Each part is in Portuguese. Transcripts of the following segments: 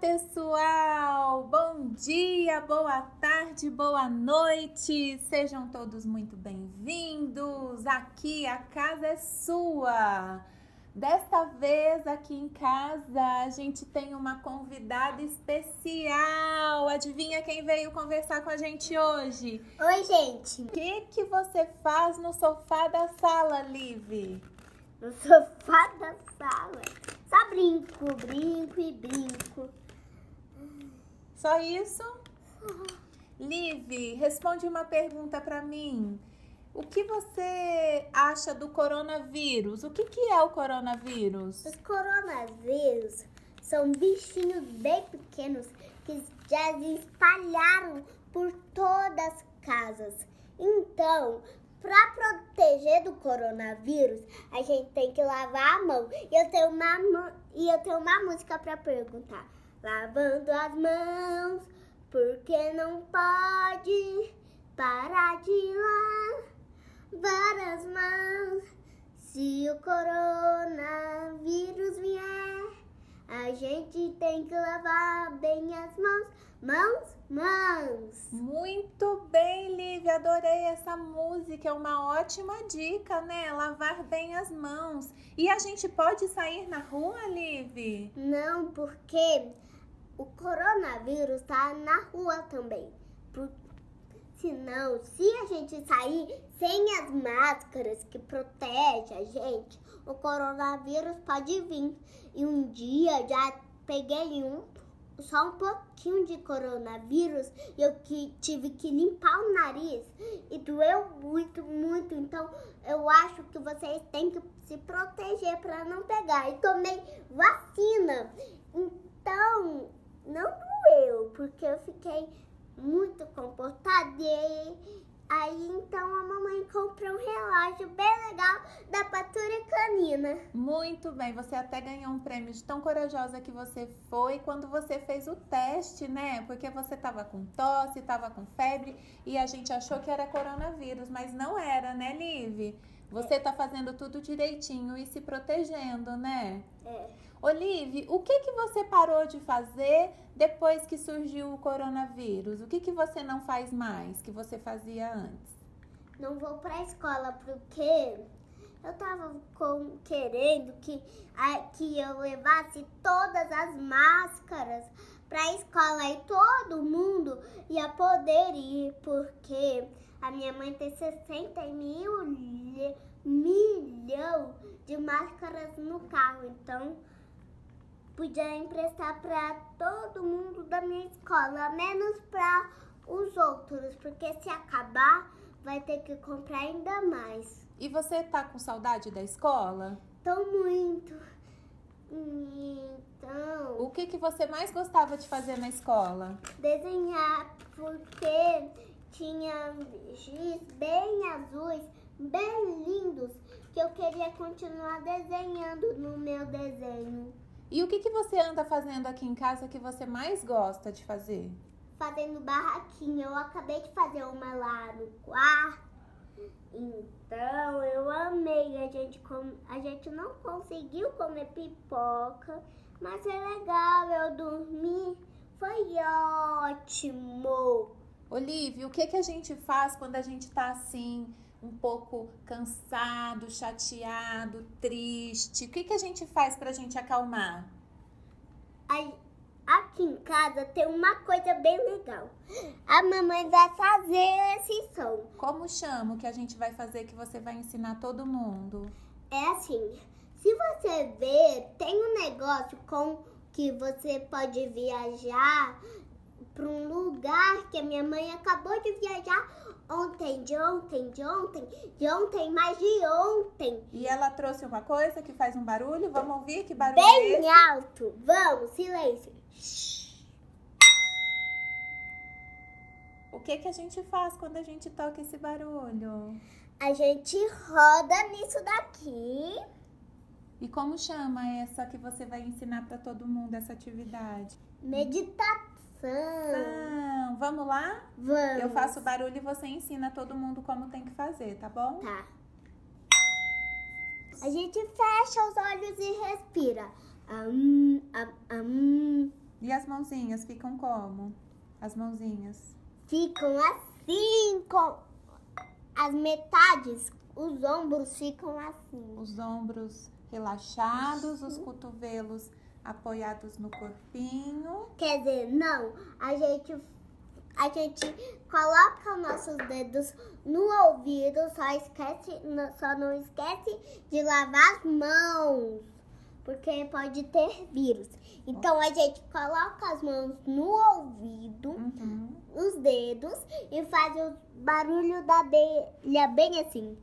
pessoal! Bom dia, boa tarde, boa noite! Sejam todos muito bem-vindos! Aqui a casa é sua! Desta vez aqui em casa a gente tem uma convidada especial. Adivinha quem veio conversar com a gente hoje? Oi, gente! O que, que você faz no sofá da sala, Liv? No sofá da sala. Só brinco, brinco e brinco. Só isso? Liv, responde uma pergunta para mim. O que você acha do coronavírus? O que, que é o coronavírus? Os coronavírus são bichinhos bem pequenos que já se espalharam por todas as casas. Então, para proteger do coronavírus, a gente tem que lavar a mão. E eu tenho uma, e eu tenho uma música para perguntar. Lavando as mãos, porque não pode parar de lavar as mãos. Se o coronavírus vier, a gente tem que lavar bem as mãos. Mãos, mãos. Muito bem, Lívia, adorei essa música, é uma ótima dica, né? Lavar bem as mãos. E a gente pode sair na rua, Liv? Não, porque o coronavírus tá na rua também. Por... Senão, se a gente sair sem as máscaras que protegem a gente, o coronavírus pode vir. E um dia já peguei um só um pouquinho de coronavírus e eu que tive que limpar o nariz e doeu muito, muito. Então eu acho que vocês têm que se proteger para não pegar. E tomei vacina. Então não doeu, porque eu fiquei muito comportada e Aí então a mamãe comprou um relógio bem legal da Patrulha Canina. Muito bem, você até ganhou um prêmio de tão corajosa que você foi quando você fez o teste, né? Porque você tava com tosse, tava com febre e a gente achou que era coronavírus, mas não era, né, Liv? Você tá fazendo tudo direitinho e se protegendo, né? É. Olive, o que que você parou de fazer depois que surgiu o coronavírus? O que que você não faz mais que você fazia antes? Não vou para a escola porque eu tava com, querendo que, a, que eu levasse todas as máscaras para a escola e todo mundo ia poder ir, porque a minha mãe tem 60 mil milhão de máscaras no carro, então podia emprestar para todo mundo da minha escola, menos para os outros, porque se acabar, vai ter que comprar ainda mais. E você tá com saudade da escola? Tô muito. Então. O que, que você mais gostava de fazer na escola? Desenhar, porque tinha giz bem azuis, bem lindos, que eu queria continuar desenhando no meu desenho. E o que, que você anda fazendo aqui em casa que você mais gosta de fazer? Fazendo barraquinha. Eu acabei de fazer uma lá no quarto. Então eu amei. A gente, com... a gente não conseguiu comer pipoca, mas é legal. Eu dormi. Foi ótimo. Olivia, o que, que a gente faz quando a gente tá assim, um pouco cansado, chateado, triste? O que, que a gente faz pra gente acalmar? Aqui em casa tem uma coisa bem legal. A mamãe vai fazer esse som. Como chama o que a gente vai fazer que você vai ensinar todo mundo? É assim, se você ver, tem um negócio com que você pode viajar para um lugar que a minha mãe acabou de viajar ontem, de ontem, de ontem, de ontem, mais de ontem. E ela trouxe uma coisa que faz um barulho. Vamos ouvir que barulho Bem é esse? alto. Vamos, silêncio. O que que a gente faz quando a gente toca esse barulho? A gente roda nisso daqui. E como chama essa que você vai ensinar para todo mundo essa atividade? Meditação. Então, vamos lá? Vamos. Eu faço barulho e você ensina todo mundo como tem que fazer, tá bom? Tá. A gente fecha os olhos e respira. Am, am, am, E as mãozinhas ficam como? As mãozinhas. Ficam assim, com as metades, os ombros ficam assim. Os ombros relaxados, os cotovelos apoiados no corpinho. Quer dizer, não, a gente a gente coloca os nossos dedos no ouvido, só esquece, só não esquece de lavar as mãos, porque pode ter vírus. Então a gente coloca as mãos no ouvido, Uhum. os dedos e faz o barulho da abelha bem assim.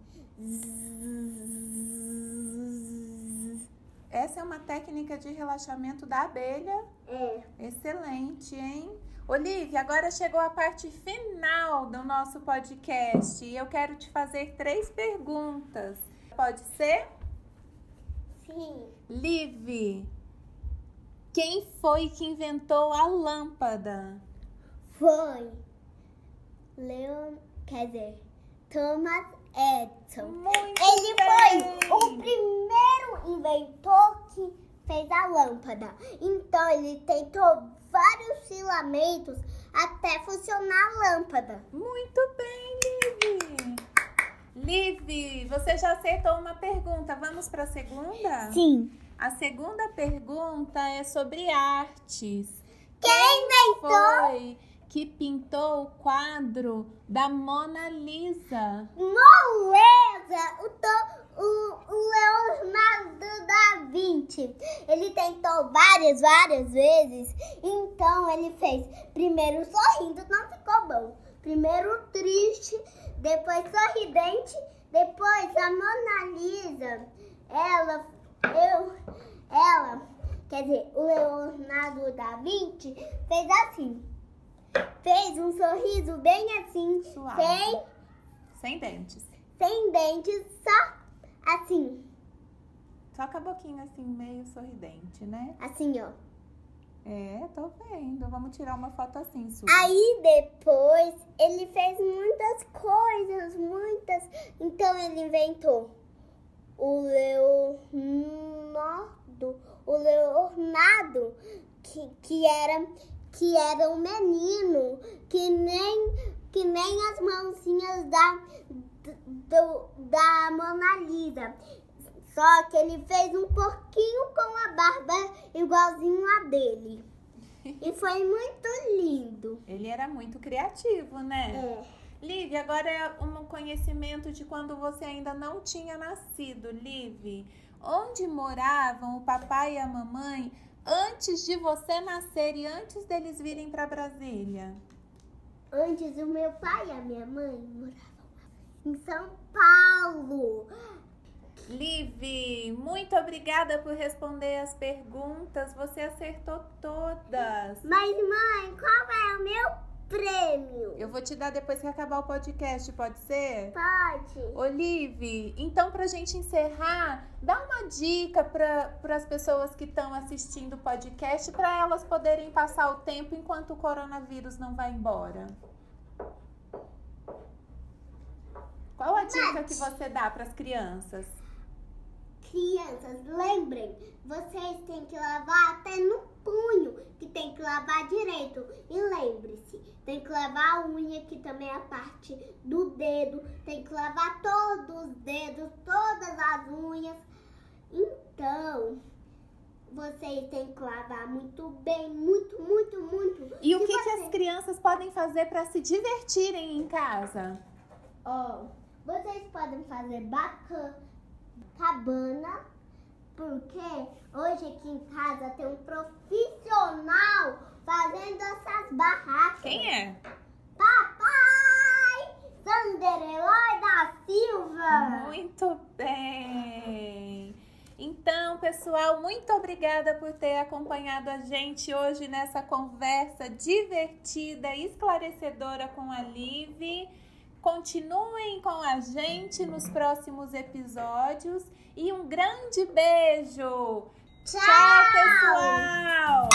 Essa é uma técnica de relaxamento da abelha. É. Excelente, hein? Olivia, agora chegou a parte final do nosso podcast e eu quero te fazer três perguntas. Pode ser? Sim. Liv, quem foi que inventou a lâmpada? Foi. Leon, quer dizer, Thomas Edison. Muito Ele bem! foi o primeiro inventor que fez a lâmpada. Então ele tentou vários filamentos até funcionar a lâmpada. Muito bem, Liv! Liv, você já acertou uma pergunta. Vamos para a segunda? Sim. A segunda pergunta é sobre artes. Quem inventou? Foi que pintou o quadro da Mona Lisa? Moleza! O, to, o, o Leonardo da Vinci. Ele tentou várias, várias vezes. Então ele fez primeiro sorrindo, não ficou bom. Primeiro triste, depois sorridente, depois a Mona Lisa. Ela, eu, ela, quer dizer, o Leonardo da Vinci fez assim. Fez um sorriso bem assim, Suave. sem Sem dentes. sem dentes, só assim, Só com a boquinha assim, meio sorridente, né? assim, ó. É, tô vendo. Vamos tirar uma foto assim, sua. Aí depois ele fez muitas coisas, muitas. Então ele inventou o Leonardo, o Leonardo, que, que era que era um menino que nem que nem as mãozinhas da do, da Mona Lisa. Só que ele fez um pouquinho com a barba igualzinho a dele. E foi muito lindo. Ele era muito criativo, né? É. Liv, agora é um conhecimento de quando você ainda não tinha nascido, Liv. Onde moravam o papai e a mamãe antes de você nascer e antes deles virem para Brasília? Antes o meu pai e a minha mãe moravam em São Paulo. Liv, muito obrigada por responder as perguntas. Você acertou todas. Mas mãe, qual é o meu prêmio? Eu vou te dar depois que acabar o podcast, pode ser? Pode. Olive, então pra gente encerrar, dá uma dica para as pessoas que estão assistindo o podcast para elas poderem passar o tempo enquanto o coronavírus não vai embora. Qual a dica que você dá para as crianças? Crianças, lembrem, vocês têm que lavar até no punho, que tem que lavar direito. E lembre-se, tem que lavar a unha, que também é a parte do dedo. Tem que lavar todos os dedos, todas as unhas. Então, vocês têm que lavar muito bem, muito, muito, muito. E o que, que você- as crianças podem fazer para se divertirem em casa? Ó, vocês podem fazer baca, cabana, porque hoje aqui em casa tem um profissional fazendo essas barracas. Quem é? Papai! Sander Eloy da Silva! Muito bem! Então, pessoal, muito obrigada por ter acompanhado a gente hoje nessa conversa divertida e esclarecedora com a Liv. Continuem com a gente nos próximos episódios e um grande beijo! Tchau! Tchau pessoal!